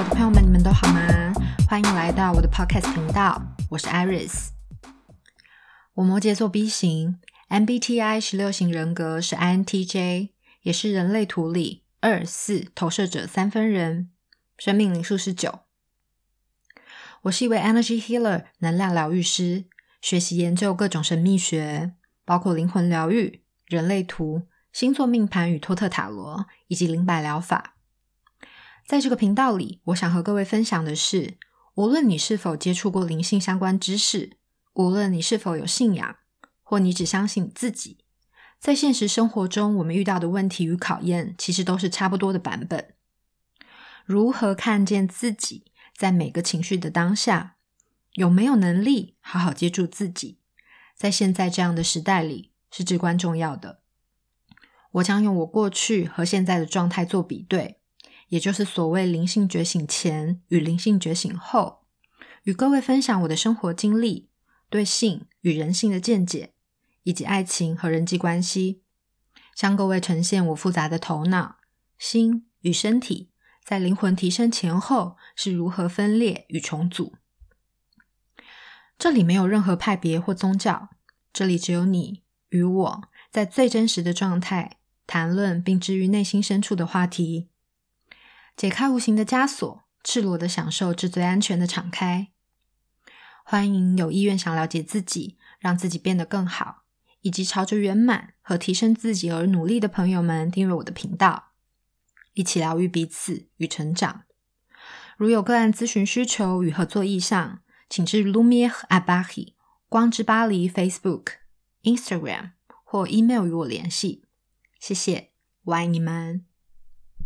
我的朋友们你们都好吗？欢迎来到我的 Podcast 频道，我是 Iris。我摩羯座 B 型，MBTI 十六型人格是 INTJ，也是人类图里二四投射者三分人，生命灵数是九。我是一位 Energy Healer 能量疗愈师，学习研究各种神秘学，包括灵魂疗愈、人类图、星座命盘与托特塔罗，以及灵摆疗法。在这个频道里，我想和各位分享的是，无论你是否接触过灵性相关知识，无论你是否有信仰，或你只相信自己，在现实生活中，我们遇到的问题与考验，其实都是差不多的版本。如何看见自己，在每个情绪的当下，有没有能力好好接住自己，在现在这样的时代里，是至关重要的。我将用我过去和现在的状态做比对。也就是所谓灵性觉醒前与灵性觉醒后，与各位分享我的生活经历、对性与人性的见解，以及爱情和人际关系，向各位呈现我复杂的头脑、心与身体在灵魂提升前后是如何分裂与重组。这里没有任何派别或宗教，这里只有你与我在最真实的状态谈论并治愈内心深处的话题。解开无形的枷锁，赤裸的享受至最安全的敞开。欢迎有意愿想了解自己，让自己变得更好，以及朝着圆满和提升自己而努力的朋友们订阅我的频道，一起疗愈彼此与成长。如有个案咨询需求与合作意向，请至 Lumiere at Paris 光之巴黎 Facebook、Instagram 或 email 与我联系。谢谢，我爱你们。